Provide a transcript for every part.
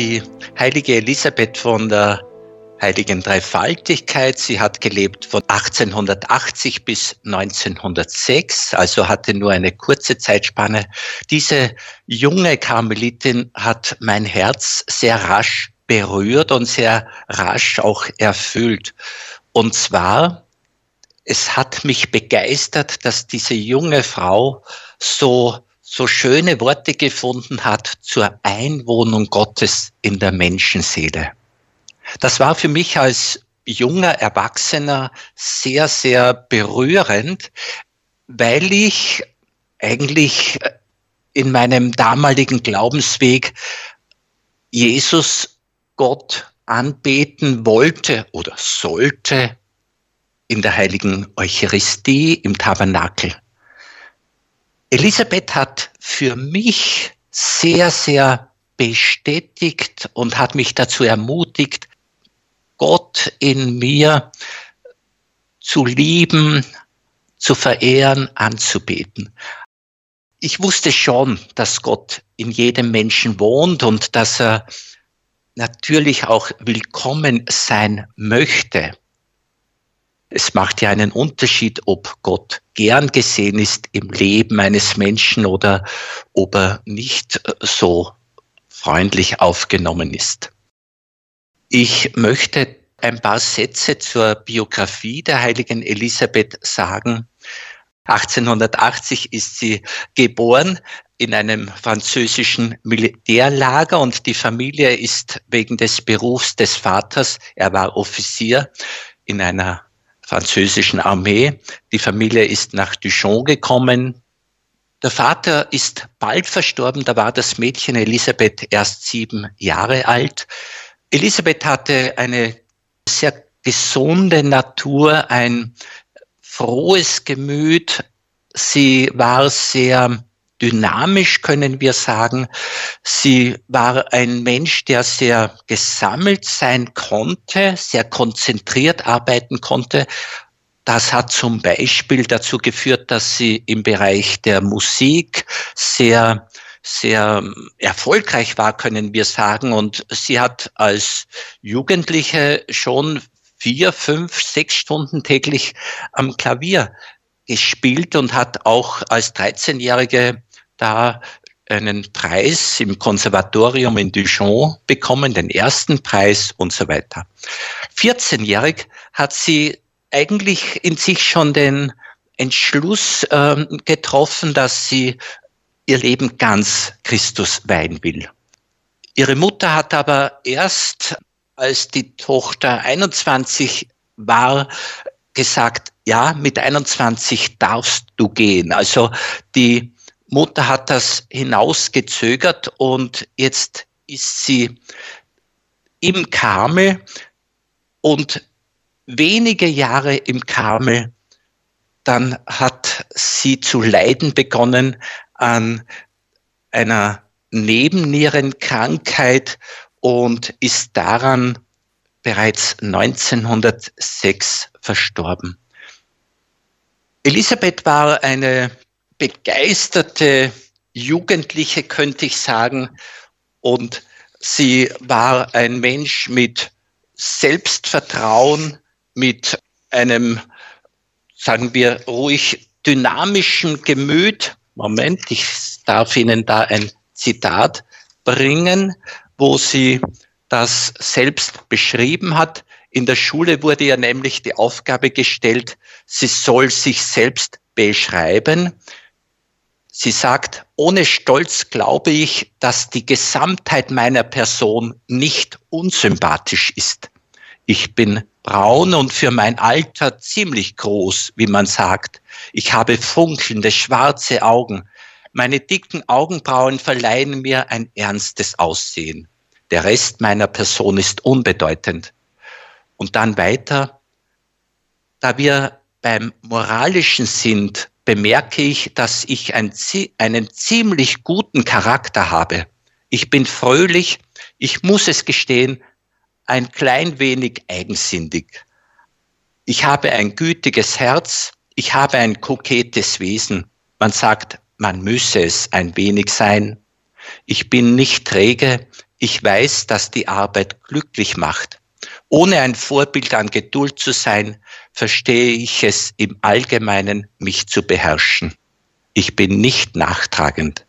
die heilige Elisabeth von der heiligen Dreifaltigkeit. Sie hat gelebt von 1880 bis 1906, also hatte nur eine kurze Zeitspanne. Diese junge Karmelitin hat mein Herz sehr rasch berührt und sehr rasch auch erfüllt. Und zwar, es hat mich begeistert, dass diese junge Frau so so schöne Worte gefunden hat zur Einwohnung Gottes in der Menschenseele. Das war für mich als junger Erwachsener sehr, sehr berührend, weil ich eigentlich in meinem damaligen Glaubensweg Jesus Gott anbeten wollte oder sollte in der heiligen Eucharistie im Tabernakel. Elisabeth hat für mich sehr, sehr bestätigt und hat mich dazu ermutigt, Gott in mir zu lieben, zu verehren, anzubeten. Ich wusste schon, dass Gott in jedem Menschen wohnt und dass er natürlich auch willkommen sein möchte. Es macht ja einen Unterschied, ob Gott gern gesehen ist im Leben eines Menschen oder ob er nicht so freundlich aufgenommen ist. Ich möchte ein paar Sätze zur Biografie der heiligen Elisabeth sagen. 1880 ist sie geboren in einem französischen Militärlager und die Familie ist wegen des Berufs des Vaters, er war Offizier in einer französischen Armee. Die Familie ist nach Dijon gekommen. Der Vater ist bald verstorben, da war das Mädchen Elisabeth erst sieben Jahre alt. Elisabeth hatte eine sehr gesunde Natur, ein frohes Gemüt. Sie war sehr dynamisch, können wir sagen. Sie war ein Mensch, der sehr gesammelt sein konnte, sehr konzentriert arbeiten konnte. Das hat zum Beispiel dazu geführt, dass sie im Bereich der Musik sehr sehr erfolgreich war, können wir sagen. Und sie hat als Jugendliche schon vier, fünf, sechs Stunden täglich am Klavier gespielt und hat auch als 13-Jährige da einen Preis im Konservatorium in Dijon bekommen, den ersten Preis und so weiter. 14-jährig hat sie eigentlich in sich schon den Entschluss äh, getroffen, dass sie ihr Leben ganz Christus weihen will. Ihre Mutter hat aber erst, als die Tochter 21 war, gesagt, ja, mit 21 darfst du gehen. Also die Mutter hat das hinausgezögert und jetzt ist sie im Karmel und wenige Jahre im Karmel, dann hat sie zu leiden begonnen an einer Nebennierenkrankheit und ist daran bereits 1906 verstorben. Elisabeth war eine begeisterte Jugendliche, könnte ich sagen, und sie war ein Mensch mit Selbstvertrauen, mit einem, sagen wir ruhig, dynamischen Gemüt Moment, ich darf Ihnen da ein Zitat bringen, wo sie das selbst beschrieben hat. In der Schule wurde ihr nämlich die Aufgabe gestellt, sie soll sich selbst beschreiben. Sie sagt, ohne Stolz glaube ich, dass die Gesamtheit meiner Person nicht unsympathisch ist. Ich bin braun und für mein Alter ziemlich groß, wie man sagt. Ich habe funkelnde schwarze Augen. Meine dicken Augenbrauen verleihen mir ein ernstes Aussehen. Der Rest meiner Person ist unbedeutend. Und dann weiter. Da wir beim Moralischen sind, bemerke ich, dass ich ein, einen ziemlich guten Charakter habe. Ich bin fröhlich, ich muss es gestehen, ein klein wenig eigensinnig. Ich habe ein gütiges Herz, ich habe ein kokettes Wesen. Man sagt, man müsse es ein wenig sein. Ich bin nicht träge, ich weiß, dass die Arbeit glücklich macht. Ohne ein Vorbild an Geduld zu sein, verstehe ich es im Allgemeinen, mich zu beherrschen. Ich bin nicht nachtragend.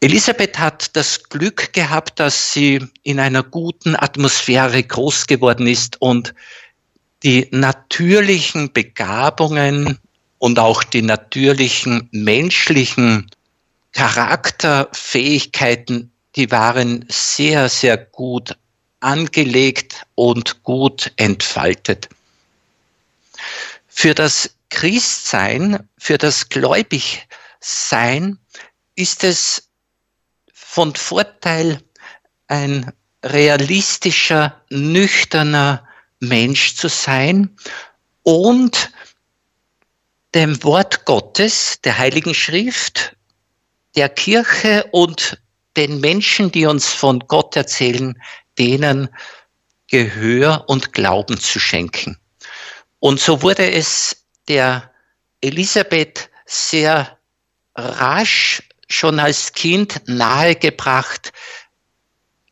Elisabeth hat das Glück gehabt, dass sie in einer guten Atmosphäre groß geworden ist und die natürlichen Begabungen und auch die natürlichen menschlichen Charakterfähigkeiten, die waren sehr, sehr gut angelegt und gut entfaltet. Für das Christsein, für das Gläubigsein ist es von Vorteil, ein realistischer, nüchterner Mensch zu sein und dem Wort Gottes, der Heiligen Schrift, der Kirche und den Menschen, die uns von Gott erzählen, denen Gehör und Glauben zu schenken. Und so wurde es der Elisabeth sehr rasch schon als Kind nahegebracht,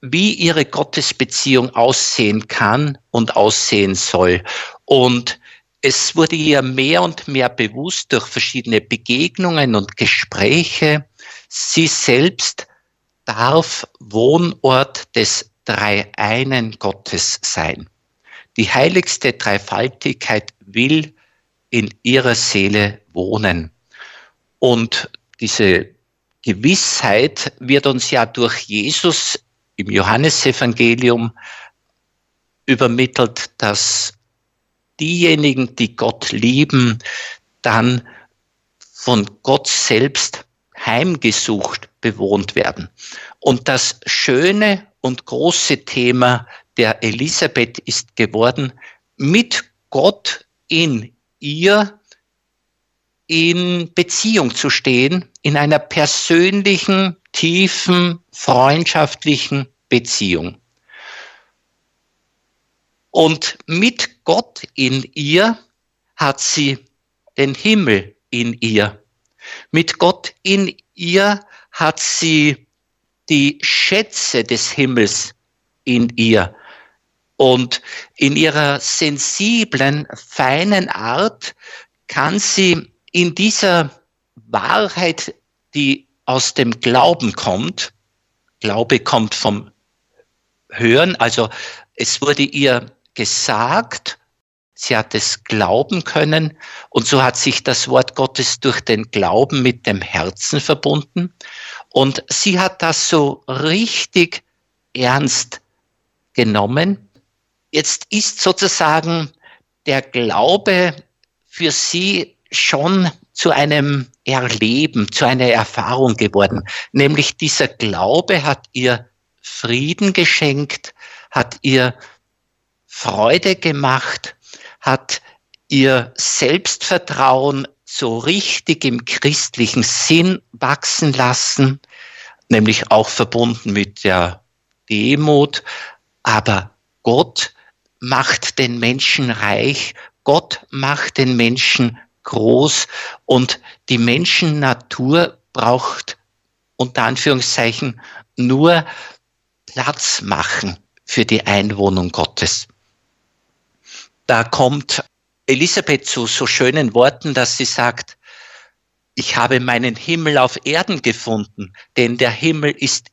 wie ihre Gottesbeziehung aussehen kann und aussehen soll. Und es wurde ihr mehr und mehr bewusst durch verschiedene Begegnungen und Gespräche, sie selbst darf Wohnort des Dreieinen Gottes sein. Die heiligste Dreifaltigkeit will in ihrer Seele wohnen. Und diese Gewissheit wird uns ja durch Jesus im Johannesevangelium übermittelt, dass diejenigen, die Gott lieben, dann von Gott selbst heimgesucht bewohnt werden. Und das schöne und große Thema der Elisabeth ist geworden, mit Gott in ihr in Beziehung zu stehen, in einer persönlichen, tiefen, freundschaftlichen Beziehung. Und mit Gott in ihr hat sie den Himmel in ihr. Mit Gott in ihr hat sie die Schätze des Himmels in ihr. Und in ihrer sensiblen, feinen Art kann sie in dieser Wahrheit, die aus dem Glauben kommt, Glaube kommt vom Hören, also es wurde ihr gesagt, sie hat es glauben können und so hat sich das Wort Gottes durch den Glauben mit dem Herzen verbunden und sie hat das so richtig ernst genommen. Jetzt ist sozusagen der Glaube für sie schon zu einem Erleben, zu einer Erfahrung geworden. Nämlich dieser Glaube hat ihr Frieden geschenkt, hat ihr Freude gemacht, hat ihr Selbstvertrauen so richtig im christlichen Sinn wachsen lassen, nämlich auch verbunden mit der Demut. Aber Gott macht den Menschen reich, Gott macht den Menschen groß und die Menschennatur braucht unter Anführungszeichen nur Platz machen für die Einwohnung Gottes. Da kommt Elisabeth zu so schönen Worten, dass sie sagt, ich habe meinen Himmel auf Erden gefunden, denn der Himmel ist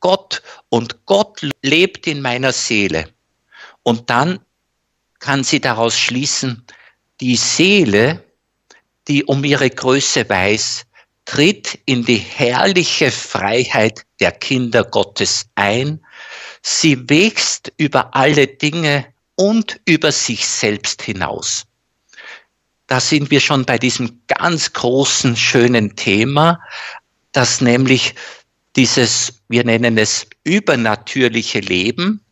Gott und Gott lebt in meiner Seele. Und dann kann sie daraus schließen, die Seele die um ihre Größe weiß, tritt in die herrliche Freiheit der Kinder Gottes ein. Sie wächst über alle Dinge und über sich selbst hinaus. Da sind wir schon bei diesem ganz großen, schönen Thema, dass nämlich dieses, wir nennen es übernatürliche Leben,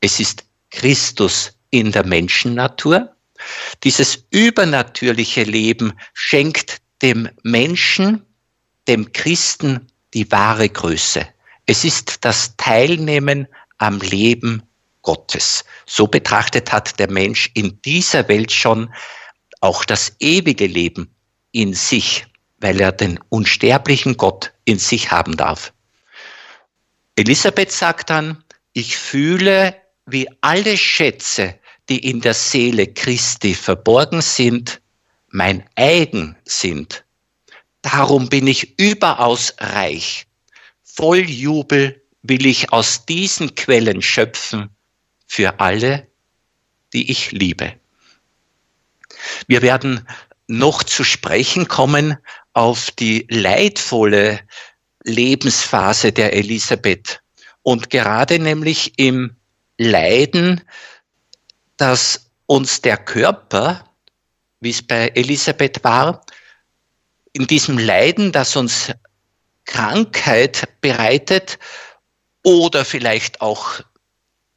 es ist Christus in der Menschennatur, dieses übernatürliche Leben schenkt dem Menschen, dem Christen die wahre Größe. Es ist das Teilnehmen am Leben Gottes. So betrachtet hat der Mensch in dieser Welt schon auch das ewige Leben in sich. weil er den unsterblichen Gott in sich haben darf. Elisabeth sagt dann, ich fühle, wie alle Schätze, die in der Seele Christi verborgen sind, mein eigen sind. Darum bin ich überaus reich. Voll Jubel will ich aus diesen Quellen schöpfen für alle, die ich liebe. Wir werden noch zu sprechen kommen auf die leidvolle Lebensphase der Elisabeth. Und gerade nämlich im Leiden, dass uns der Körper, wie es bei Elisabeth war, in diesem Leiden, das uns Krankheit bereitet oder vielleicht auch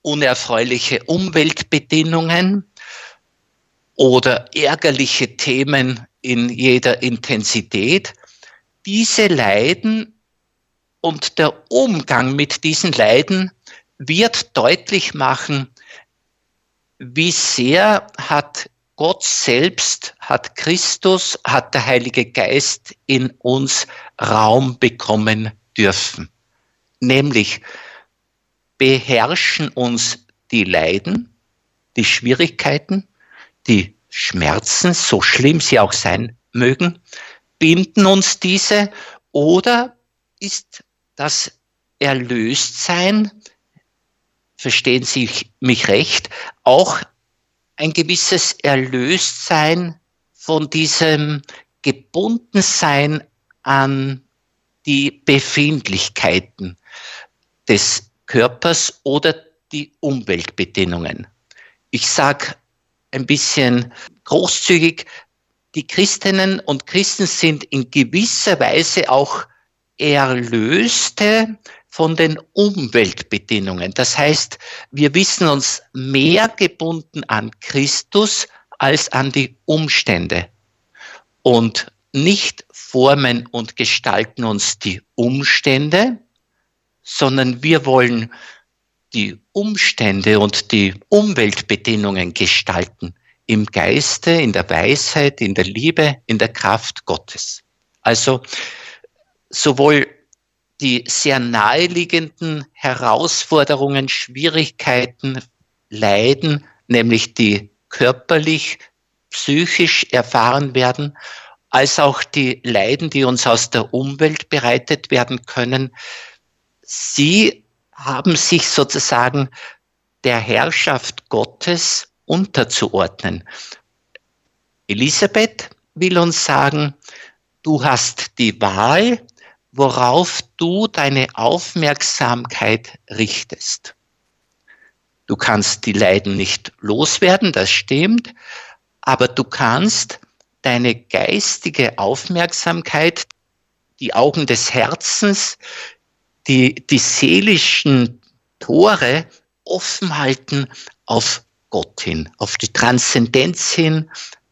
unerfreuliche Umweltbedingungen oder ärgerliche Themen in jeder Intensität, diese Leiden und der Umgang mit diesen Leiden wird deutlich machen, wie sehr hat Gott selbst, hat Christus, hat der Heilige Geist in uns Raum bekommen dürfen. Nämlich beherrschen uns die Leiden, die Schwierigkeiten, die Schmerzen, so schlimm sie auch sein mögen, binden uns diese oder ist das Erlöstsein, verstehen Sie mich recht, auch ein gewisses Erlöstsein von diesem Gebundensein an die Befindlichkeiten des Körpers oder die Umweltbedingungen. Ich sage ein bisschen großzügig, die Christinnen und Christen sind in gewisser Weise auch Erlöste von den Umweltbedingungen. Das heißt, wir wissen uns mehr gebunden an Christus als an die Umstände. Und nicht formen und gestalten uns die Umstände, sondern wir wollen die Umstände und die Umweltbedingungen gestalten im Geiste, in der Weisheit, in der Liebe, in der Kraft Gottes. Also sowohl die sehr naheliegenden Herausforderungen, Schwierigkeiten, Leiden, nämlich die körperlich, psychisch erfahren werden, als auch die Leiden, die uns aus der Umwelt bereitet werden können, sie haben sich sozusagen der Herrschaft Gottes unterzuordnen. Elisabeth will uns sagen, du hast die Wahl, worauf du deine Aufmerksamkeit richtest. Du kannst die Leiden nicht loswerden, das stimmt, aber du kannst deine geistige Aufmerksamkeit, die Augen des Herzens, die, die seelischen Tore offen halten auf Gott hin, auf die Transzendenz hin,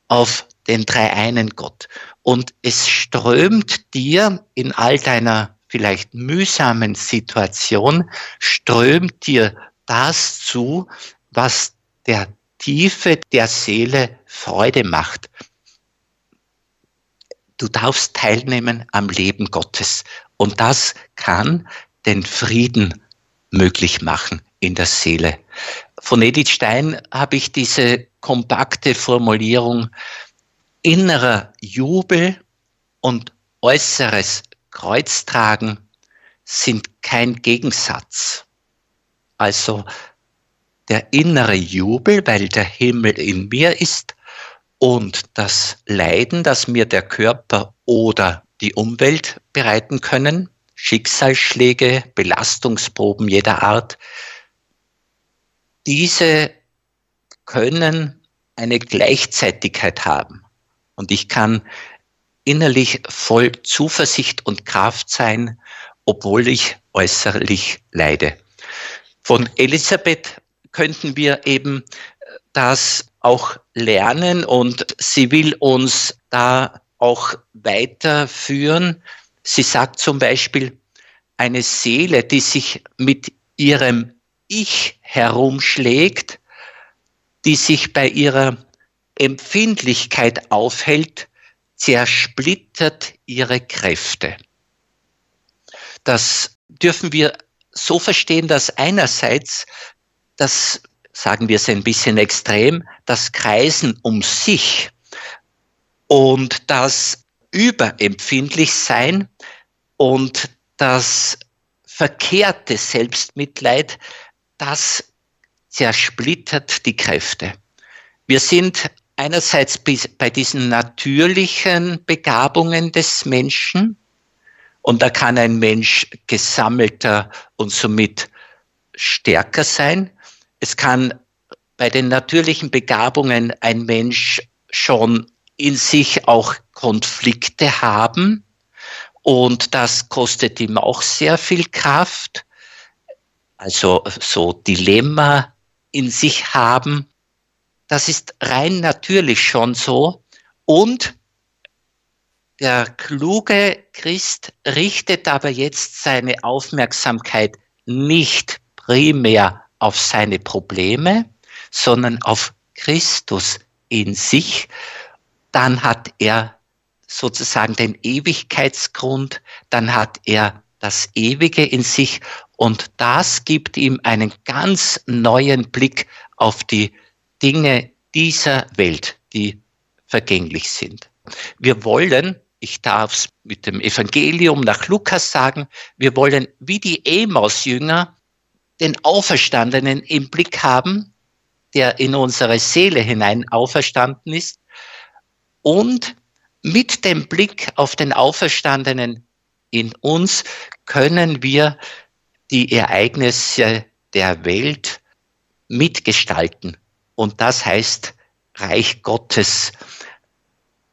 auf den dreieinen Gott. Und es strömt dir in all deiner vielleicht mühsamen Situation, strömt dir das zu, was der Tiefe der Seele Freude macht. Du darfst teilnehmen am Leben Gottes. Und das kann den Frieden möglich machen in der Seele. Von Edith Stein habe ich diese kompakte Formulierung innerer Jubel und äußeres Kreuztragen sind kein Gegensatz. Also der innere Jubel, weil der Himmel in mir ist, und das Leiden, das mir der Körper oder die Umwelt bereiten können, Schicksalsschläge, Belastungsproben jeder Art, diese können eine Gleichzeitigkeit haben. Und ich kann innerlich voll Zuversicht und Kraft sein, obwohl ich äußerlich leide. Von Elisabeth könnten wir eben das auch lernen und sie will uns da auch weiterführen. Sie sagt zum Beispiel, eine Seele, die sich mit ihrem Ich herumschlägt, die sich bei ihrer Empfindlichkeit aufhält, zersplittert ihre Kräfte. Das dürfen wir so verstehen, dass einerseits das, sagen wir es ein bisschen extrem, das Kreisen um sich und das überempfindlich sein und das verkehrte Selbstmitleid, das zersplittert die Kräfte. Wir sind einerseits bei diesen natürlichen Begabungen des Menschen und da kann ein Mensch gesammelter und somit stärker sein. Es kann bei den natürlichen Begabungen ein Mensch schon in sich auch Konflikte haben und das kostet ihm auch sehr viel Kraft. Also so Dilemma in sich haben. Das ist rein natürlich schon so. Und der kluge Christ richtet aber jetzt seine Aufmerksamkeit nicht primär auf seine Probleme, sondern auf Christus in sich. Dann hat er sozusagen den Ewigkeitsgrund, dann hat er das Ewige in sich und das gibt ihm einen ganz neuen Blick auf die Dinge dieser Welt, die vergänglich sind. Wir wollen, ich darf es mit dem Evangelium nach Lukas sagen, wir wollen wie die Emaus-Jünger den Auferstandenen im Blick haben, der in unsere Seele hinein auferstanden ist und mit dem Blick auf den Auferstandenen in uns können wir die Ereignisse der Welt mitgestalten. Und das heißt Reich Gottes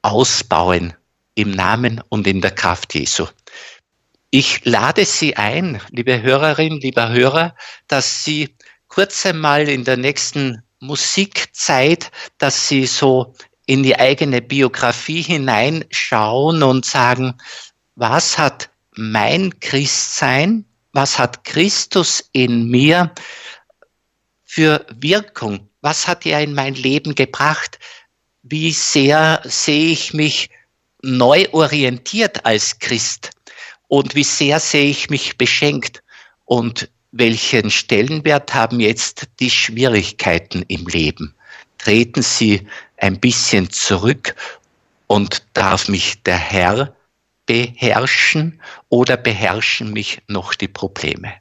ausbauen im Namen und in der Kraft Jesu. Ich lade Sie ein, liebe Hörerin, lieber Hörer, dass Sie kurz einmal in der nächsten Musikzeit, dass Sie so in die eigene Biografie hineinschauen und sagen, was hat mein Christsein, was hat Christus in mir für Wirkung? Was hat er in mein Leben gebracht? Wie sehr sehe ich mich neu orientiert als Christ? Und wie sehr sehe ich mich beschenkt? Und welchen Stellenwert haben jetzt die Schwierigkeiten im Leben? Treten sie ein bisschen zurück und darf mich der Herr beherrschen oder beherrschen mich noch die Probleme?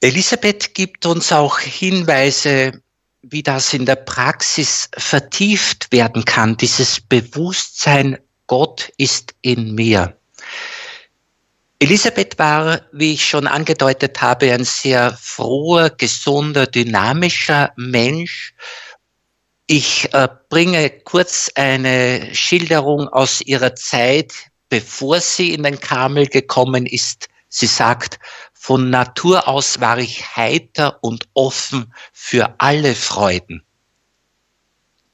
Elisabeth gibt uns auch Hinweise, wie das in der Praxis vertieft werden kann, dieses Bewusstsein, Gott ist in mir. Elisabeth war, wie ich schon angedeutet habe, ein sehr froher, gesunder, dynamischer Mensch. Ich äh, bringe kurz eine Schilderung aus ihrer Zeit, bevor sie in den Karmel gekommen ist. Sie sagt, von Natur aus war ich heiter und offen für alle Freuden.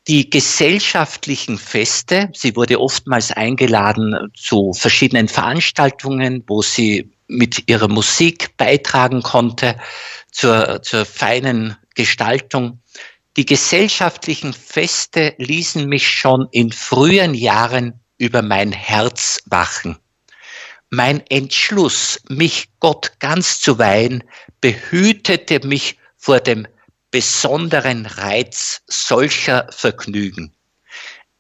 Die gesellschaftlichen Feste, sie wurde oftmals eingeladen zu verschiedenen Veranstaltungen, wo sie mit ihrer Musik beitragen konnte zur, zur feinen Gestaltung. Die gesellschaftlichen Feste ließen mich schon in frühen Jahren über mein Herz wachen. Mein Entschluss, mich Gott ganz zu weihen, behütete mich vor dem besonderen Reiz solcher Vergnügen.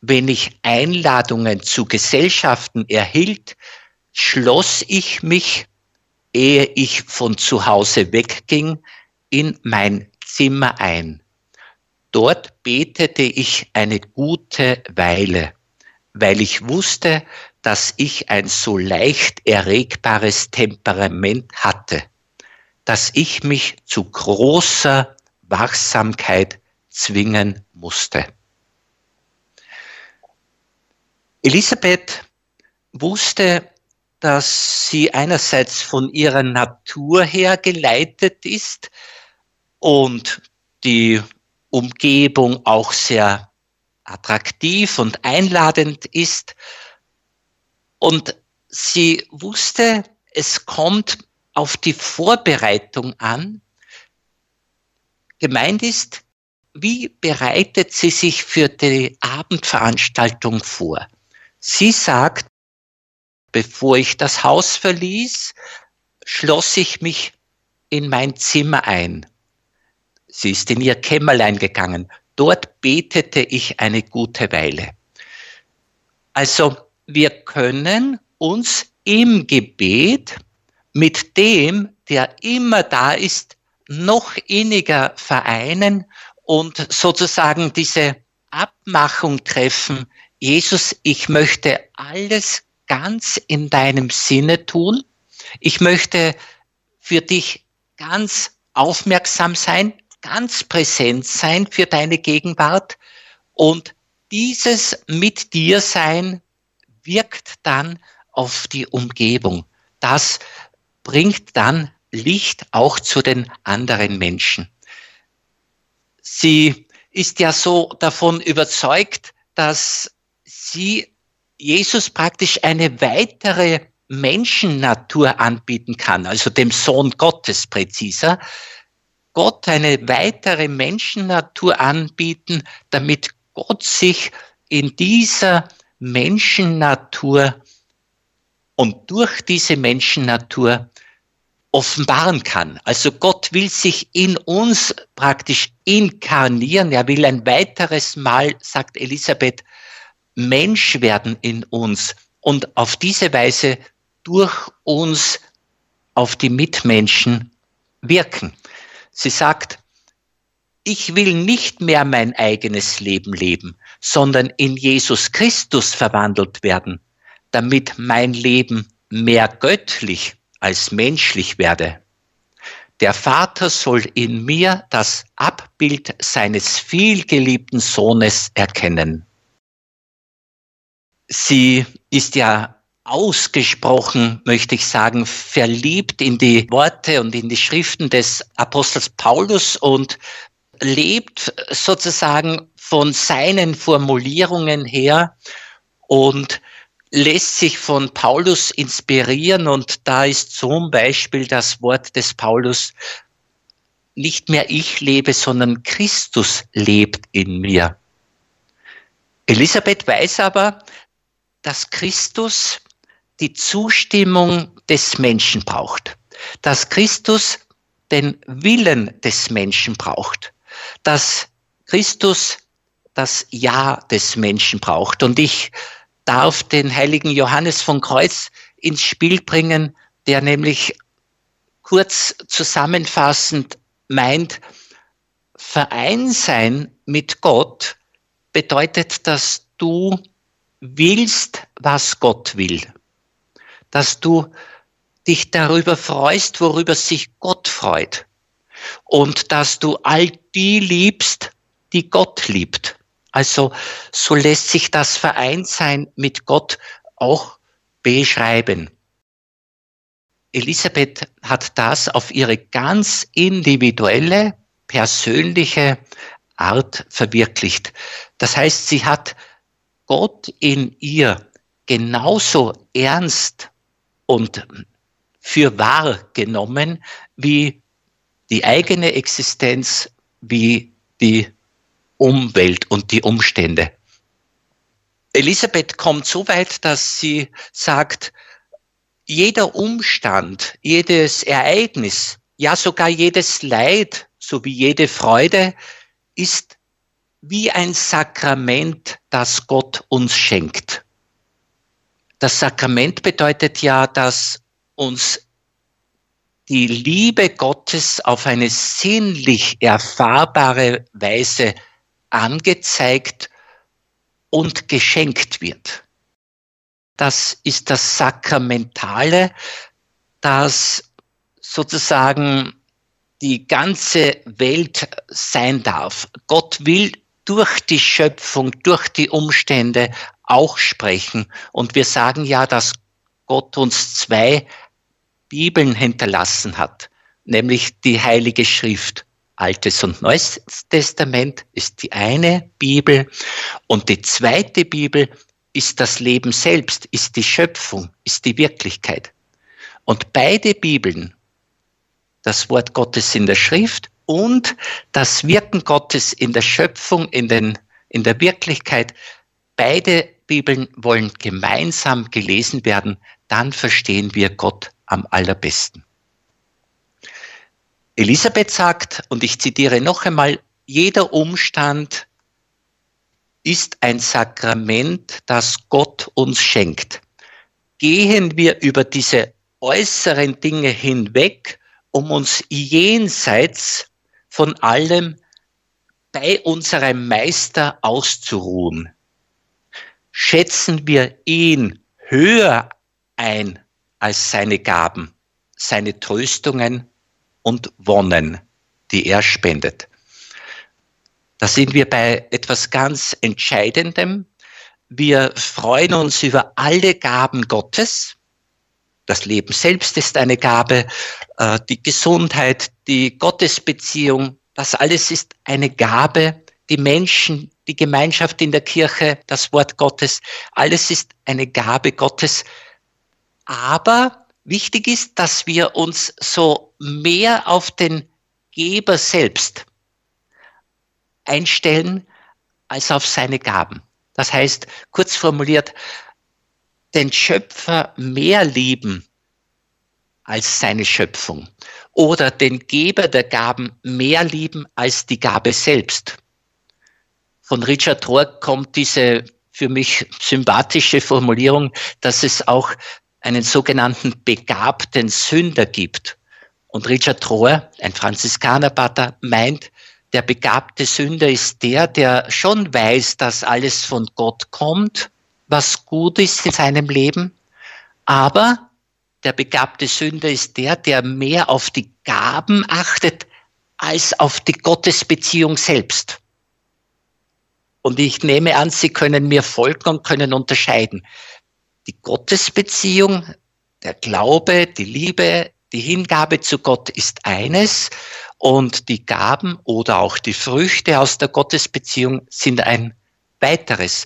Wenn ich Einladungen zu Gesellschaften erhielt, schloss ich mich, ehe ich von zu Hause wegging, in mein Zimmer ein. Dort betete ich eine gute Weile, weil ich wusste, dass ich ein so leicht erregbares Temperament hatte, dass ich mich zu großer Wachsamkeit zwingen musste. Elisabeth wusste, dass sie einerseits von ihrer Natur her geleitet ist und die Umgebung auch sehr attraktiv und einladend ist. Und sie wusste, es kommt auf die Vorbereitung an. Gemeint ist, wie bereitet sie sich für die Abendveranstaltung vor? Sie sagt, bevor ich das Haus verließ, schloss ich mich in mein Zimmer ein. Sie ist in ihr Kämmerlein gegangen. Dort betete ich eine gute Weile. Also wir können uns im Gebet mit dem, der immer da ist, noch inniger vereinen und sozusagen diese Abmachung treffen. Jesus, ich möchte alles ganz in deinem Sinne tun. Ich möchte für dich ganz aufmerksam sein, ganz präsent sein für deine Gegenwart und dieses mit dir sein wirkt dann auf die Umgebung. Das bringt dann Licht auch zu den anderen Menschen. Sie ist ja so davon überzeugt, dass sie Jesus praktisch eine weitere Menschennatur anbieten kann, also dem Sohn Gottes präziser, Gott eine weitere Menschennatur anbieten, damit Gott sich in dieser Menschennatur und durch diese Menschennatur offenbaren kann. Also Gott will sich in uns praktisch inkarnieren. Er will ein weiteres Mal, sagt Elisabeth, Mensch werden in uns und auf diese Weise durch uns auf die Mitmenschen wirken. Sie sagt, ich will nicht mehr mein eigenes Leben leben, sondern in Jesus Christus verwandelt werden, damit mein Leben mehr göttlich als menschlich werde. Der Vater soll in mir das Abbild seines vielgeliebten Sohnes erkennen. Sie ist ja ausgesprochen, möchte ich sagen, verliebt in die Worte und in die Schriften des Apostels Paulus und lebt sozusagen von seinen Formulierungen her und lässt sich von Paulus inspirieren und da ist zum Beispiel das Wort des Paulus, nicht mehr ich lebe, sondern Christus lebt in mir. Elisabeth weiß aber, dass Christus die Zustimmung des Menschen braucht, dass Christus den Willen des Menschen braucht, dass Christus das Ja des Menschen braucht. Und ich darf den heiligen Johannes von Kreuz ins Spiel bringen, der nämlich kurz zusammenfassend meint, Verein sein mit Gott bedeutet, dass du willst, was Gott will dass du dich darüber freust, worüber sich Gott freut. Und dass du all die liebst, die Gott liebt. Also so lässt sich das Vereintsein mit Gott auch beschreiben. Elisabeth hat das auf ihre ganz individuelle, persönliche Art verwirklicht. Das heißt, sie hat Gott in ihr genauso ernst und für wahr genommen wie die eigene Existenz, wie die Umwelt und die Umstände. Elisabeth kommt so weit, dass sie sagt, jeder Umstand, jedes Ereignis, ja sogar jedes Leid sowie jede Freude ist wie ein Sakrament, das Gott uns schenkt. Das Sakrament bedeutet ja, dass uns die Liebe Gottes auf eine sinnlich erfahrbare Weise angezeigt und geschenkt wird. Das ist das Sakramentale, das sozusagen die ganze Welt sein darf. Gott will durch die Schöpfung, durch die Umstände auch sprechen. Und wir sagen ja, dass Gott uns zwei Bibeln hinterlassen hat, nämlich die Heilige Schrift. Altes und Neues Testament ist die eine Bibel und die zweite Bibel ist das Leben selbst, ist die Schöpfung, ist die Wirklichkeit. Und beide Bibeln, das Wort Gottes in der Schrift und das Wirken Gottes in der Schöpfung, in, den, in der Wirklichkeit, beide Bibeln wollen gemeinsam gelesen werden, dann verstehen wir Gott am allerbesten. Elisabeth sagt, und ich zitiere noch einmal, jeder Umstand ist ein Sakrament, das Gott uns schenkt. Gehen wir über diese äußeren Dinge hinweg, um uns jenseits von allem bei unserem Meister auszuruhen. Schätzen wir ihn höher ein als seine Gaben, seine Tröstungen und Wonnen, die er spendet. Da sind wir bei etwas ganz Entscheidendem. Wir freuen uns über alle Gaben Gottes. Das Leben selbst ist eine Gabe, äh, die Gesundheit, die Gottesbeziehung, das alles ist eine Gabe. Die Menschen, die Gemeinschaft in der Kirche, das Wort Gottes, alles ist eine Gabe Gottes. Aber Wichtig ist, dass wir uns so mehr auf den Geber selbst einstellen als auf seine Gaben. Das heißt, kurz formuliert, den Schöpfer mehr lieben als seine Schöpfung oder den Geber der Gaben mehr lieben als die Gabe selbst. Von Richard Rohr kommt diese für mich sympathische Formulierung, dass es auch einen sogenannten begabten Sünder gibt. Und Richard Rohr, ein Franziskanerpater, meint, der begabte Sünder ist der, der schon weiß, dass alles von Gott kommt, was gut ist in seinem Leben, aber der begabte Sünder ist der, der mehr auf die Gaben achtet als auf die Gottesbeziehung selbst. Und ich nehme an, Sie können mir folgen und können unterscheiden die Gottesbeziehung, der Glaube, die Liebe, die Hingabe zu Gott ist eines und die Gaben oder auch die Früchte aus der Gottesbeziehung sind ein weiteres.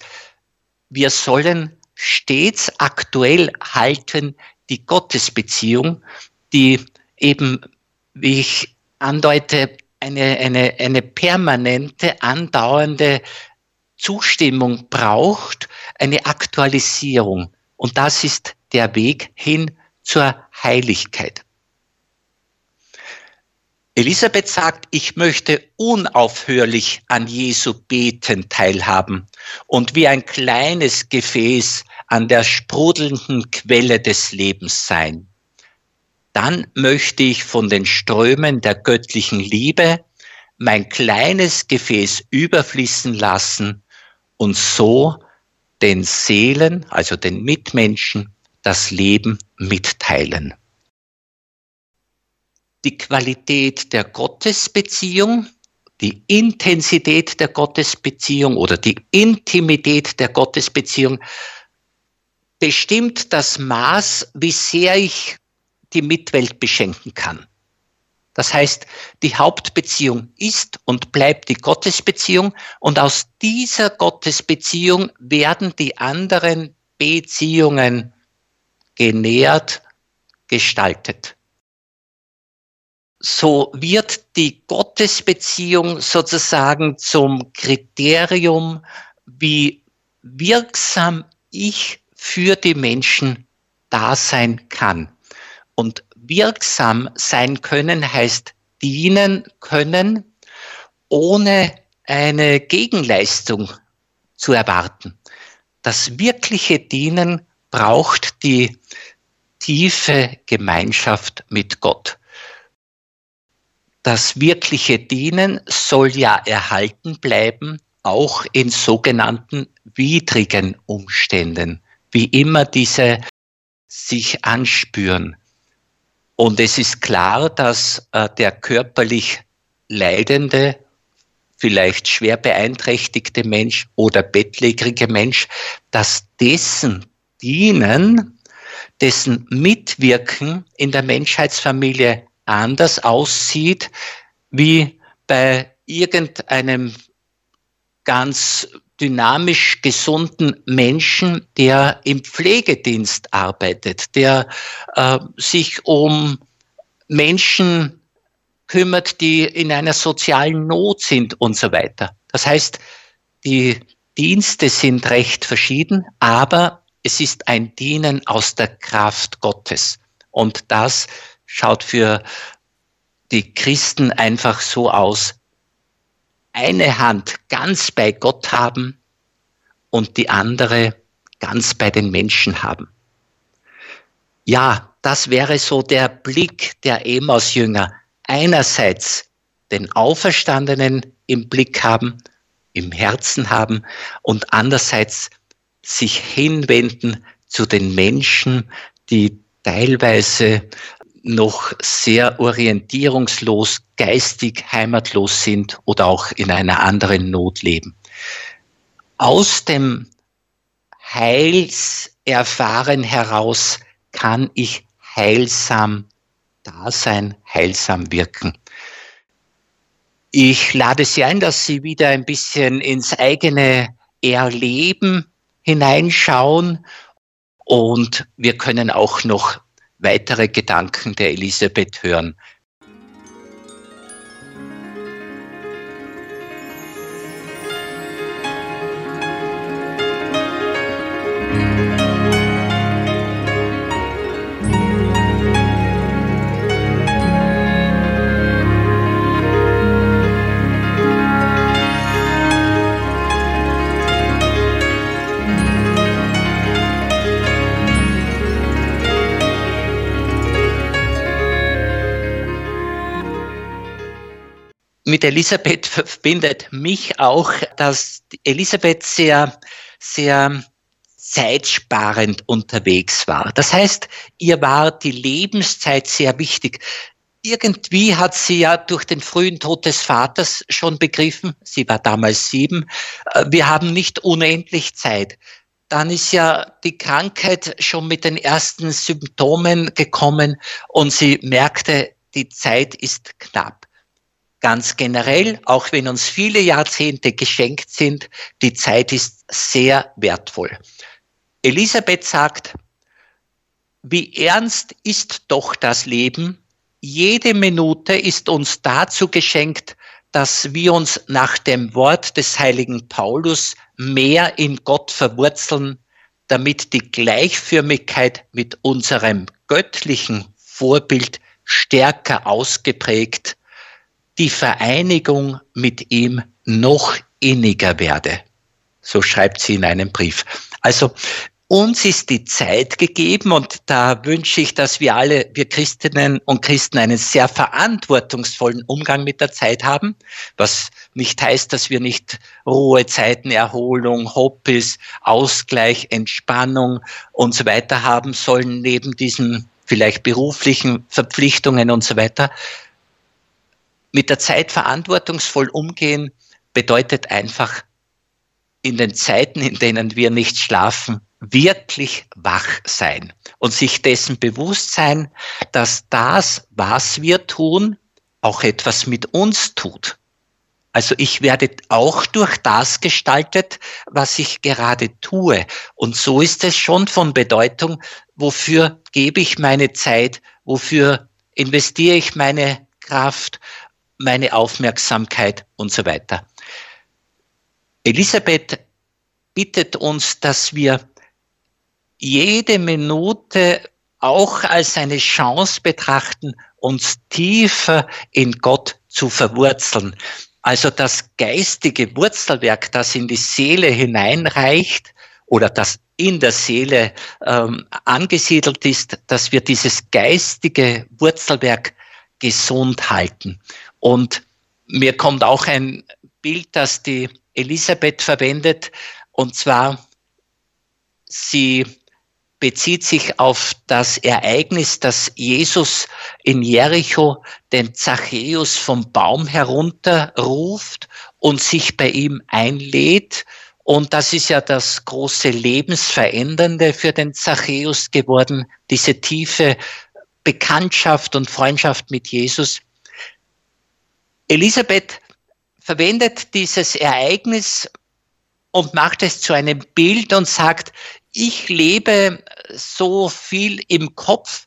Wir sollen stets aktuell halten die Gottesbeziehung, die eben, wie ich andeute, eine, eine, eine permanente, andauernde Zustimmung braucht, eine Aktualisierung. Und das ist der Weg hin zur Heiligkeit. Elisabeth sagt, ich möchte unaufhörlich an Jesu Beten teilhaben und wie ein kleines Gefäß an der sprudelnden Quelle des Lebens sein. Dann möchte ich von den Strömen der göttlichen Liebe mein kleines Gefäß überfließen lassen und so den Seelen, also den Mitmenschen, das Leben mitteilen. Die Qualität der Gottesbeziehung, die Intensität der Gottesbeziehung oder die Intimität der Gottesbeziehung bestimmt das Maß, wie sehr ich die Mitwelt beschenken kann. Das heißt, die Hauptbeziehung ist und bleibt die Gottesbeziehung und aus dieser Gottesbeziehung werden die anderen Beziehungen genährt, gestaltet. So wird die Gottesbeziehung sozusagen zum Kriterium, wie wirksam ich für die Menschen da sein kann. Und wirksam sein können heißt dienen können, ohne eine Gegenleistung zu erwarten. Das wirkliche Dienen braucht die tiefe Gemeinschaft mit Gott. Das wirkliche Dienen soll ja erhalten bleiben, auch in sogenannten widrigen Umständen, wie immer diese sich anspüren. Und es ist klar, dass äh, der körperlich leidende, vielleicht schwer beeinträchtigte Mensch oder bettlägerige Mensch, dass dessen Dienen, dessen Mitwirken in der Menschheitsfamilie anders aussieht wie bei irgendeinem ganz dynamisch gesunden Menschen, der im Pflegedienst arbeitet, der äh, sich um Menschen kümmert, die in einer sozialen Not sind und so weiter. Das heißt, die Dienste sind recht verschieden, aber es ist ein Dienen aus der Kraft Gottes. Und das schaut für die Christen einfach so aus, eine Hand ganz bei Gott haben und die andere ganz bei den Menschen haben. Ja, das wäre so der Blick der Emaus-Jünger. Einerseits den Auferstandenen im Blick haben, im Herzen haben und andererseits sich hinwenden zu den Menschen, die teilweise noch sehr orientierungslos, geistig heimatlos sind oder auch in einer anderen Not leben. Aus dem Heilserfahren heraus kann ich heilsam da sein, heilsam wirken. Ich lade Sie ein, dass Sie wieder ein bisschen ins eigene Erleben hineinschauen und wir können auch noch weitere Gedanken der Elisabeth hören. Mit Elisabeth verbindet mich auch, dass Elisabeth sehr, sehr zeitsparend unterwegs war. Das heißt, ihr war die Lebenszeit sehr wichtig. Irgendwie hat sie ja durch den frühen Tod des Vaters schon begriffen, sie war damals sieben, äh, wir haben nicht unendlich Zeit. Dann ist ja die Krankheit schon mit den ersten Symptomen gekommen und sie merkte, die Zeit ist knapp ganz generell, auch wenn uns viele Jahrzehnte geschenkt sind, die Zeit ist sehr wertvoll. Elisabeth sagt, wie ernst ist doch das Leben? Jede Minute ist uns dazu geschenkt, dass wir uns nach dem Wort des heiligen Paulus mehr in Gott verwurzeln, damit die Gleichförmigkeit mit unserem göttlichen Vorbild stärker ausgeprägt die Vereinigung mit ihm noch inniger werde. So schreibt sie in einem Brief. Also uns ist die Zeit gegeben und da wünsche ich, dass wir alle, wir Christinnen und Christen, einen sehr verantwortungsvollen Umgang mit der Zeit haben, was nicht heißt, dass wir nicht Ruhezeiten, Erholung, Hobbys, Ausgleich, Entspannung und so weiter haben sollen, neben diesen vielleicht beruflichen Verpflichtungen und so weiter mit der Zeit verantwortungsvoll umgehen bedeutet einfach in den Zeiten, in denen wir nicht schlafen, wirklich wach sein und sich dessen bewusst sein, dass das, was wir tun, auch etwas mit uns tut. Also ich werde auch durch das gestaltet, was ich gerade tue. Und so ist es schon von Bedeutung, wofür gebe ich meine Zeit, wofür investiere ich meine Kraft, meine Aufmerksamkeit und so weiter. Elisabeth bittet uns, dass wir jede Minute auch als eine Chance betrachten, uns tiefer in Gott zu verwurzeln. Also das geistige Wurzelwerk, das in die Seele hineinreicht oder das in der Seele ähm, angesiedelt ist, dass wir dieses geistige Wurzelwerk gesund halten. Und mir kommt auch ein Bild, das die Elisabeth verwendet, und zwar sie bezieht sich auf das Ereignis, dass Jesus in Jericho den Zachäus vom Baum herunterruft und sich bei ihm einlädt. Und das ist ja das große Lebensverändernde für den Zachäus geworden, diese tiefe Bekanntschaft und Freundschaft mit Jesus. Elisabeth verwendet dieses Ereignis und macht es zu einem Bild und sagt, ich lebe so viel im Kopf,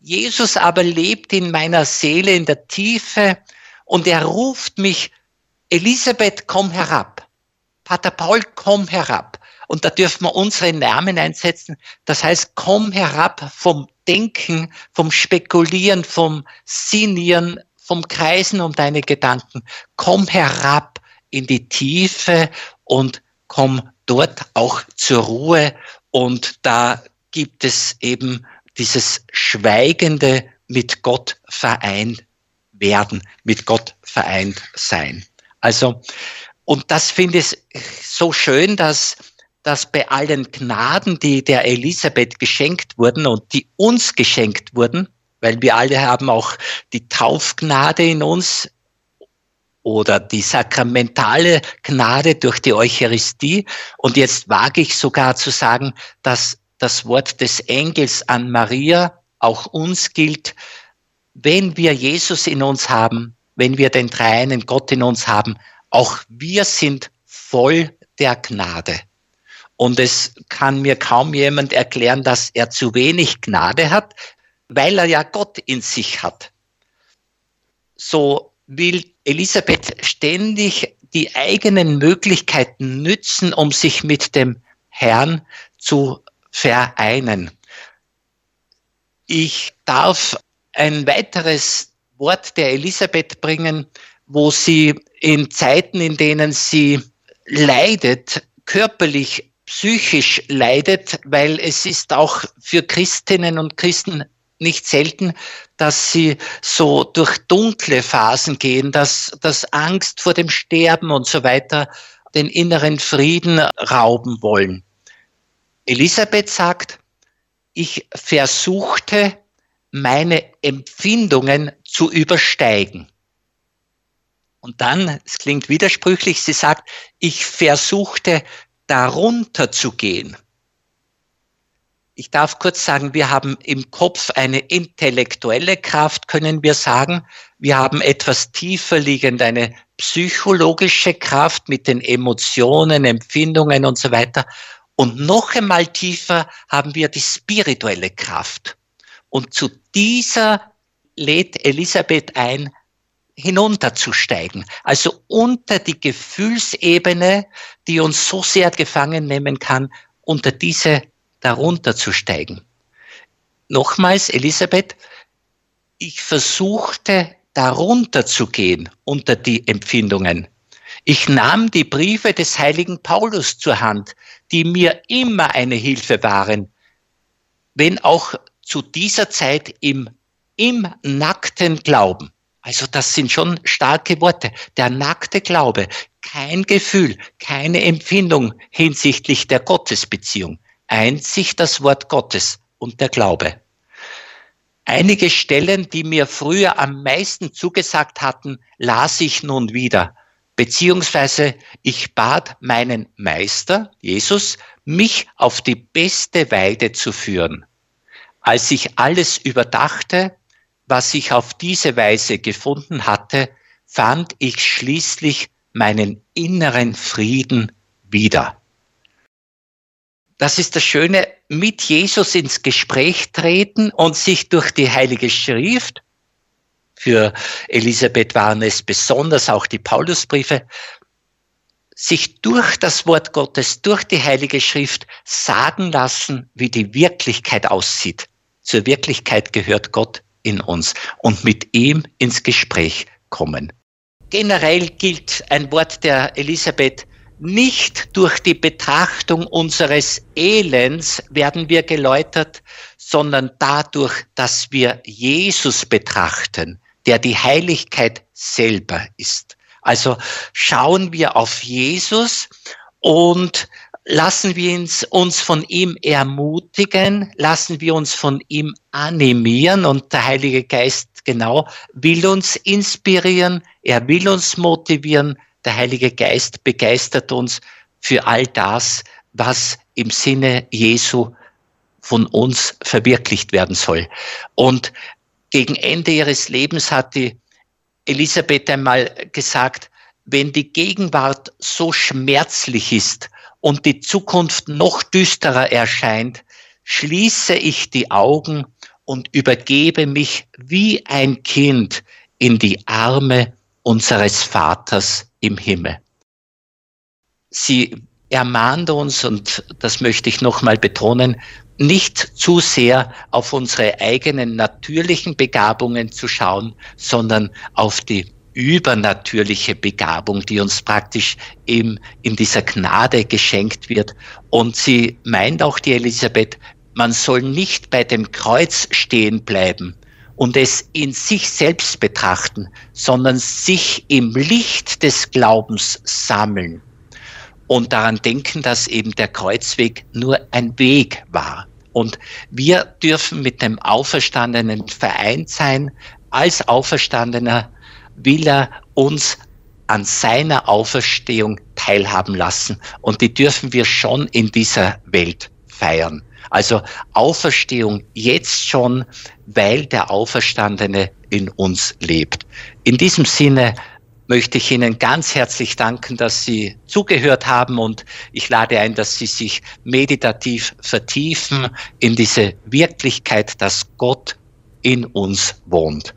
Jesus aber lebt in meiner Seele in der Tiefe und er ruft mich, Elisabeth, komm herab. Pater Paul, komm herab. Und da dürfen wir unsere Namen einsetzen. Das heißt, komm herab vom Denken, vom Spekulieren, vom Sinnieren, vom Kreisen um deine Gedanken. Komm herab in die Tiefe und komm dort auch zur Ruhe. Und da gibt es eben dieses schweigende mit Gott vereint werden, mit Gott vereint sein. Also, und das finde ich so schön, dass, dass bei allen Gnaden, die der Elisabeth geschenkt wurden und die uns geschenkt wurden, weil wir alle haben auch die Taufgnade in uns oder die sakramentale Gnade durch die Eucharistie. Und jetzt wage ich sogar zu sagen, dass das Wort des Engels an Maria auch uns gilt, wenn wir Jesus in uns haben, wenn wir den dreieinen Gott in uns haben, auch wir sind voll der Gnade. Und es kann mir kaum jemand erklären, dass er zu wenig Gnade hat, weil er ja Gott in sich hat. So will Elisabeth ständig die eigenen Möglichkeiten nützen, um sich mit dem Herrn zu vereinen. Ich darf ein weiteres Wort der Elisabeth bringen, wo sie in Zeiten, in denen sie leidet, körperlich, psychisch leidet, weil es ist auch für Christinnen und Christen nicht selten, dass sie so durch dunkle Phasen gehen, dass, dass Angst vor dem Sterben und so weiter den inneren Frieden rauben wollen. Elisabeth sagt, ich versuchte meine Empfindungen zu übersteigen. Und dann, es klingt widersprüchlich, sie sagt, ich versuchte darunter zu gehen. Ich darf kurz sagen, wir haben im Kopf eine intellektuelle Kraft, können wir sagen. Wir haben etwas tiefer liegend eine psychologische Kraft mit den Emotionen, Empfindungen und so weiter. Und noch einmal tiefer haben wir die spirituelle Kraft. Und zu dieser lädt Elisabeth ein, hinunterzusteigen, also unter die Gefühlsebene, die uns so sehr gefangen nehmen kann, unter diese darunter zu steigen. Nochmals, Elisabeth, ich versuchte darunter zu gehen unter die Empfindungen. Ich nahm die Briefe des heiligen Paulus zur Hand, die mir immer eine Hilfe waren, wenn auch zu dieser Zeit im, im nackten Glauben. Also das sind schon starke Worte. Der nackte Glaube, kein Gefühl, keine Empfindung hinsichtlich der Gottesbeziehung, einzig das Wort Gottes und der Glaube. Einige Stellen, die mir früher am meisten zugesagt hatten, las ich nun wieder. Beziehungsweise ich bat meinen Meister, Jesus, mich auf die beste Weide zu führen. Als ich alles überdachte, was ich auf diese Weise gefunden hatte, fand ich schließlich meinen inneren Frieden wieder. Das ist das Schöne, mit Jesus ins Gespräch treten und sich durch die Heilige Schrift für Elisabeth waren es besonders auch die Paulusbriefe, sich durch das Wort Gottes, durch die Heilige Schrift sagen lassen, wie die Wirklichkeit aussieht. Zur Wirklichkeit gehört Gott in uns und mit ihm ins Gespräch kommen. Generell gilt ein Wort der Elisabeth, nicht durch die Betrachtung unseres Elends werden wir geläutert, sondern dadurch, dass wir Jesus betrachten, der die Heiligkeit selber ist. Also schauen wir auf Jesus und lassen wir uns, von ihm ermutigen, lassen wir uns von ihm animieren und der Heilige Geist genau will uns inspirieren, er will uns motivieren, der Heilige Geist begeistert uns für all das, was im Sinne Jesu von uns verwirklicht werden soll. Und gegen Ende ihres Lebens hat die Elisabeth einmal gesagt, wenn die Gegenwart so schmerzlich ist und die Zukunft noch düsterer erscheint, schließe ich die Augen und übergebe mich wie ein Kind in die Arme unseres Vaters im Himmel. Sie ermahnt uns, und das möchte ich nochmal betonen, nicht zu sehr auf unsere eigenen natürlichen Begabungen zu schauen, sondern auf die übernatürliche Begabung, die uns praktisch eben in dieser Gnade geschenkt wird. Und sie meint auch die Elisabeth, man soll nicht bei dem Kreuz stehen bleiben und es in sich selbst betrachten, sondern sich im Licht des Glaubens sammeln und daran denken, dass eben der Kreuzweg nur ein Weg war. Und wir dürfen mit dem Auferstandenen vereint sein. Als Auferstandener will er uns an seiner Auferstehung teilhaben lassen. Und die dürfen wir schon in dieser Welt feiern. Also Auferstehung jetzt schon, weil der Auferstandene in uns lebt. In diesem Sinne möchte ich Ihnen ganz herzlich danken, dass Sie zugehört haben und ich lade ein, dass Sie sich meditativ vertiefen in diese Wirklichkeit, dass Gott in uns wohnt.